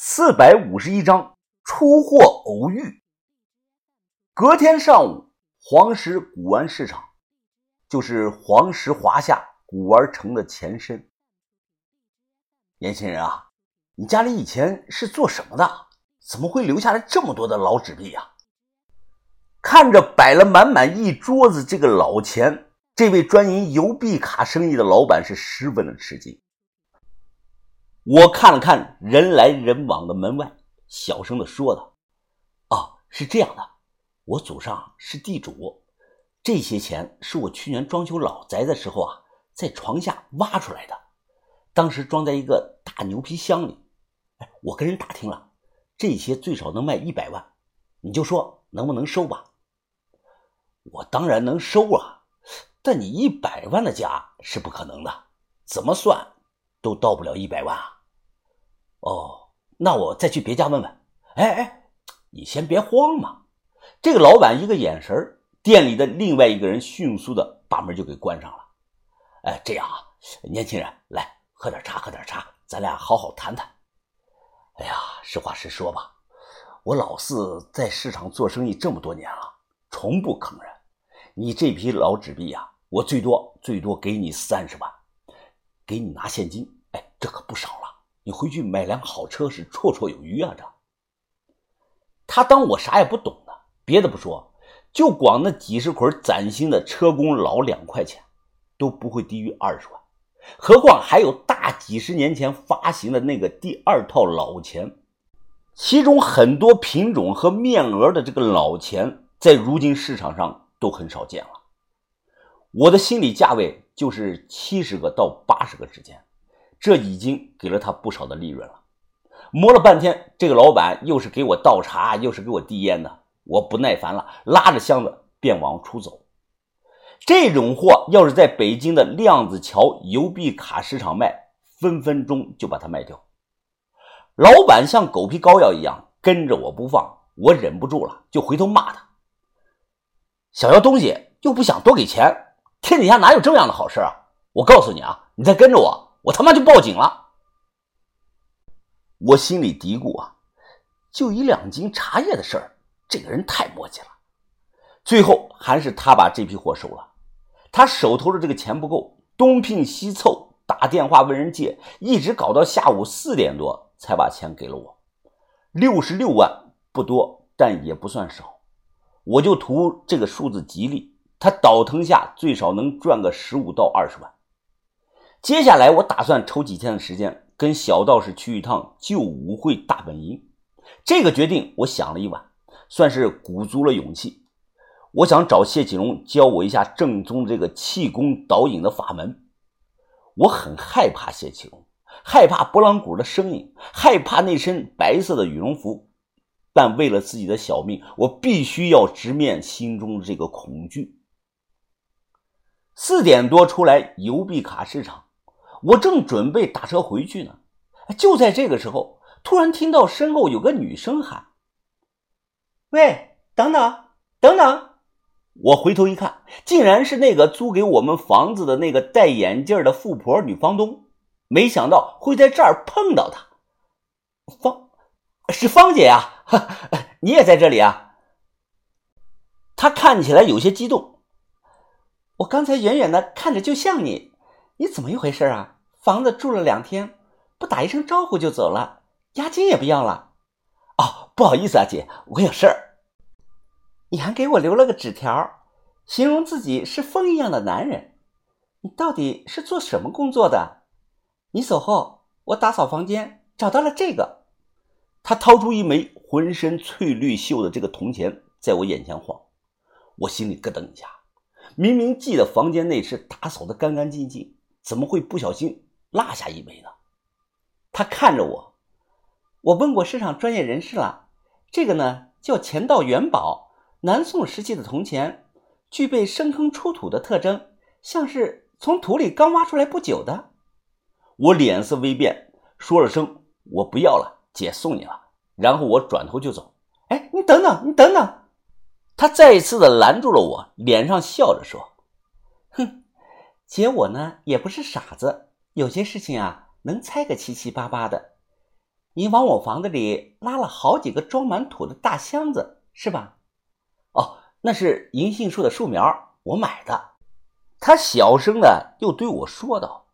四百五十一章出货偶遇。隔天上午，黄石古玩市场，就是黄石华夏古玩城的前身。年轻人啊，你家里以前是做什么的？怎么会留下来这么多的老纸币呀？看着摆了满满一桌子这个老钱，这位专营邮币卡生意的老板是十分的吃惊。我看了看人来人往的门外，小声的说道：“哦，是这样的，我祖上是地主，这些钱是我去年装修老宅的时候啊，在床下挖出来的，当时装在一个大牛皮箱里。哎，我跟人打听了，这些最少能卖一百万，你就说能不能收吧？我当然能收啊，但你一百万的价是不可能的，怎么算都到不了一百万啊。”哦，那我再去别家问问。哎哎，你先别慌嘛。这个老板一个眼神，店里的另外一个人迅速的把门就给关上了。哎，这样啊，年轻人，来喝点茶，喝点茶，咱俩好好谈谈。哎呀，实话实说吧，我老四在市场做生意这么多年了，从不坑人。你这批老纸币呀，我最多最多给你三十万，给你拿现金。哎，这可不少了。你回去买辆好车是绰绰有余啊！这，他当我啥也不懂呢。别的不说，就光那几十捆崭新的车工老两块钱，都不会低于二十万。何况还有大几十年前发行的那个第二套老钱，其中很多品种和面额的这个老钱，在如今市场上都很少见了。我的心理价位就是七十个到八十个之间。这已经给了他不少的利润了。磨了半天，这个老板又是给我倒茶，又是给我递烟的，我不耐烦了，拉着箱子便往出走。这种货要是在北京的量子桥邮币卡市场卖，分分钟就把它卖掉。老板像狗皮膏药一样跟着我不放，我忍不住了，就回头骂他：想要东西又不想多给钱，天底下哪有这样的好事啊！我告诉你啊，你再跟着我。我他妈就报警了！我心里嘀咕啊，就一两斤茶叶的事儿，这个人太磨叽了。最后还是他把这批货收了。他手头的这个钱不够，东拼西凑，打电话问人借，一直搞到下午四点多才把钱给了我。六十六万不多，但也不算少。我就图这个数字吉利，他倒腾下最少能赚个十五到二十万。接下来，我打算抽几天的时间，跟小道士去一趟旧武会大本营。这个决定，我想了一晚，算是鼓足了勇气。我想找谢启荣教我一下正宗这个气功导引的法门。我很害怕谢启荣，害怕拨浪鼓的声音，害怕那身白色的羽绒服。但为了自己的小命，我必须要直面心中的这个恐惧。四点多出来邮币卡市场。我正准备打车回去呢，就在这个时候，突然听到身后有个女生喊：“喂，等等，等等！”我回头一看，竟然是那个租给我们房子的那个戴眼镜的富婆女房东。没想到会在这儿碰到她。方，是方姐呀，你也在这里啊？她看起来有些激动。我刚才远远的看着就像你。你怎么一回事啊？房子住了两天，不打一声招呼就走了，押金也不要了。哦，不好意思啊，姐，我有事儿。你还给我留了个纸条，形容自己是风一样的男人。你到底是做什么工作的？你走后，我打扫房间找到了这个。他掏出一枚浑身翠绿锈的这个铜钱，在我眼前晃，我心里咯噔一下。明明记得房间内是打扫的干干净净。怎么会不小心落下一枚呢？他看着我，我问过市场专业人士了，这个呢叫钱道元宝，南宋时期的铜钱，具备深坑出土的特征，像是从土里刚挖出来不久的。我脸色微变，说了声我不要了，姐送你了。然后我转头就走。哎，你等等，你等等！他再一次的拦住了我，脸上笑着说：“。”姐，我呢也不是傻子，有些事情啊能猜个七七八八的。你往我房子里拉了好几个装满土的大箱子，是吧？哦，那是银杏树的树苗，我买的。他小声的又对我说道：“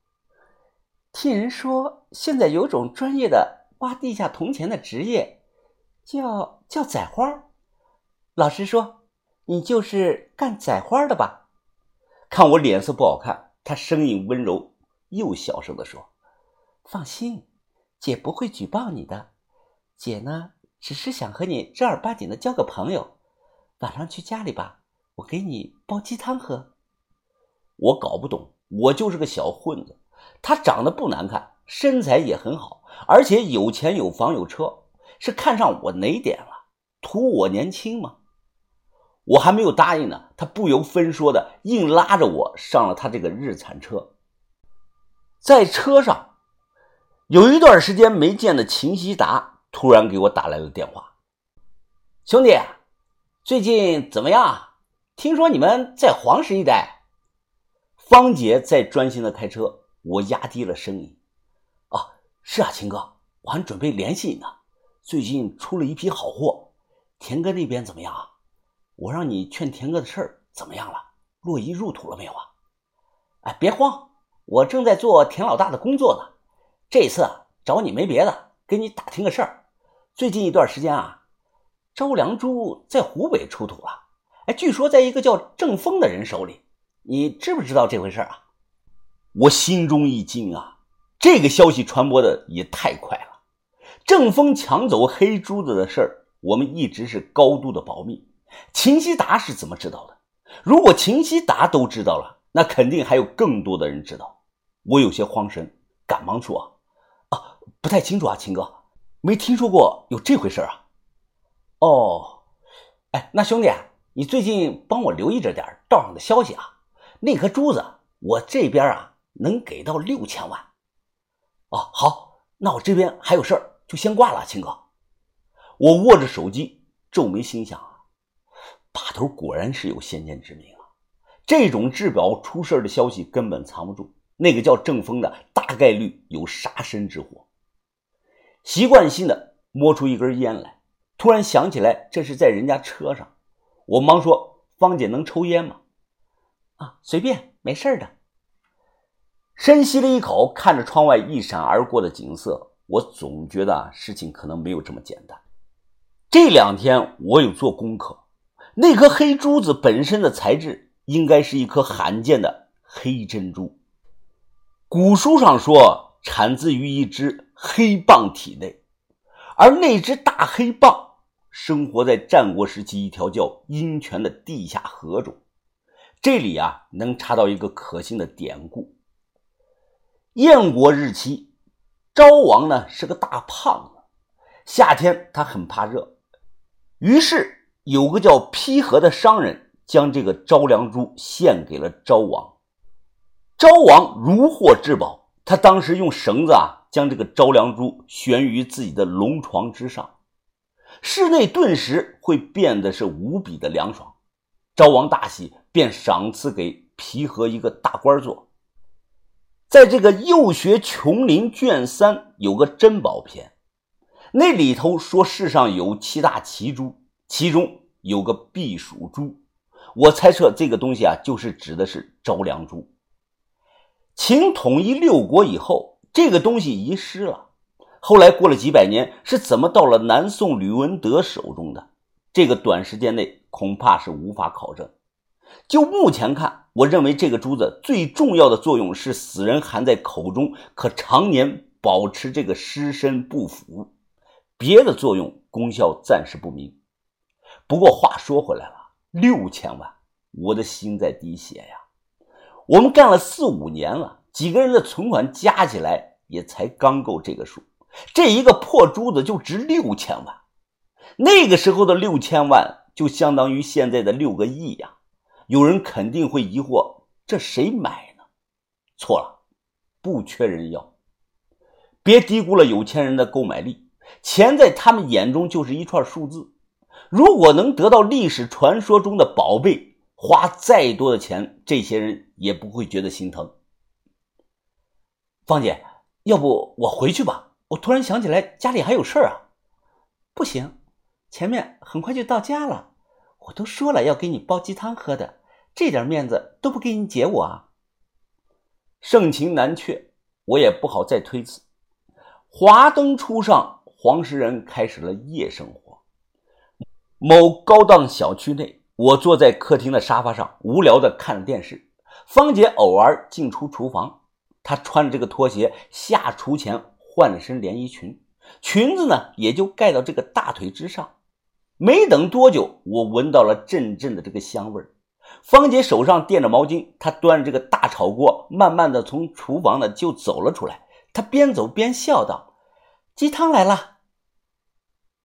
听人说，现在有种专业的挖地下铜钱的职业，叫叫宰花。老实说，你就是干宰花的吧？”看我脸色不好看，他声音温柔，又小声的说：“放心，姐不会举报你的。姐呢，只是想和你正儿八经的交个朋友。晚上去家里吧，我给你煲鸡汤喝。”我搞不懂，我就是个小混子。他长得不难看，身材也很好，而且有钱有房有车，是看上我哪点了？图我年轻吗？我还没有答应呢，他不由分说的硬拉着我上了他这个日产车。在车上，有一段时间没见的秦希达突然给我打来了电话：“兄弟，最近怎么样？听说你们在黄石一带。”方姐在专心的开车，我压低了声音：“啊，是啊，秦哥，我还准备联系你呢。最近出了一批好货，田哥那边怎么样啊？我让你劝田哥的事儿怎么样了？洛伊入土了没有啊？哎，别慌，我正在做田老大的工作呢。这次啊找你没别的，跟你打听个事儿。最近一段时间啊，招良珠在湖北出土了，哎，据说在一个叫郑峰的人手里。”你知不知道这回事啊？我心中一惊啊！这个消息传播的也太快了。郑峰抢走黑珠子的事儿，我们一直是高度的保密。秦希达是怎么知道的？如果秦希达都知道了，那肯定还有更多的人知道。我有些慌神，赶忙说：“啊，不太清楚啊，秦哥，没听说过有这回事啊。”哦，哎，那兄弟，你最近帮我留意着点道上的消息啊。那颗珠子，我这边啊能给到六千万。哦，好，那我这边还有事儿，就先挂了，秦哥。我握着手机，皱眉心想，把头果然是有先见之明啊。这种制表出事的消息根本藏不住，那个叫郑峰的大概率有杀身之祸。习惯性的摸出一根烟来，突然想起来这是在人家车上，我忙说：“芳姐能抽烟吗？”啊，随便，没事的。深吸了一口，看着窗外一闪而过的景色，我总觉得事情可能没有这么简单。这两天我有做功课，那颗黑珠子本身的材质应该是一颗罕见的黑珍珠。古书上说，产自于一只黑蚌体内，而那只大黑蚌生活在战国时期一条叫阴泉的地下河中。这里啊，能查到一个可信的典故。燕国日期，昭王呢是个大胖子，夏天他很怕热，于是有个叫皮和的商人将这个招良珠献给了昭王。昭王如获至宝，他当时用绳子啊将这个招良珠悬于自己的龙床之上，室内顿时会变得是无比的凉爽。昭王大喜。便赏赐给皮和一个大官做。在这个《幼学琼林》卷三有个珍宝篇，那里头说世上有七大奇珠，其中有个避暑珠。我猜测这个东西啊，就是指的是招良珠。秦统一六国以后，这个东西遗失了。后来过了几百年，是怎么到了南宋吕文德手中的？这个短时间内恐怕是无法考证。就目前看，我认为这个珠子最重要的作用是死人含在口中，可常年保持这个尸身不腐。别的作用功效暂时不明。不过话说回来了，六千万，我的心在滴血呀！我们干了四五年了，几个人的存款加起来也才刚够这个数。这一个破珠子就值六千万，那个时候的六千万就相当于现在的六个亿呀！有人肯定会疑惑：这谁买呢？错了，不缺人要。别低估了有钱人的购买力，钱在他们眼中就是一串数字。如果能得到历史传说中的宝贝，花再多的钱，这些人也不会觉得心疼。芳姐，要不我回去吧，我突然想起来家里还有事儿啊。不行，前面很快就到家了。我都说了要给你煲鸡汤喝的，这点面子都不给你姐我啊！盛情难却，我也不好再推辞。华灯初上，黄石人开始了夜生活。某高档小区内，我坐在客厅的沙发上，无聊的看着电视。芳姐偶尔进出厨房，她穿着这个拖鞋下厨前换了身连衣裙，裙子呢也就盖到这个大腿之上。没等多久，我闻到了阵阵的这个香味儿。芳姐手上垫着毛巾，她端着这个大炒锅，慢慢的从厨房呢就走了出来。她边走边笑道：“鸡汤来了。”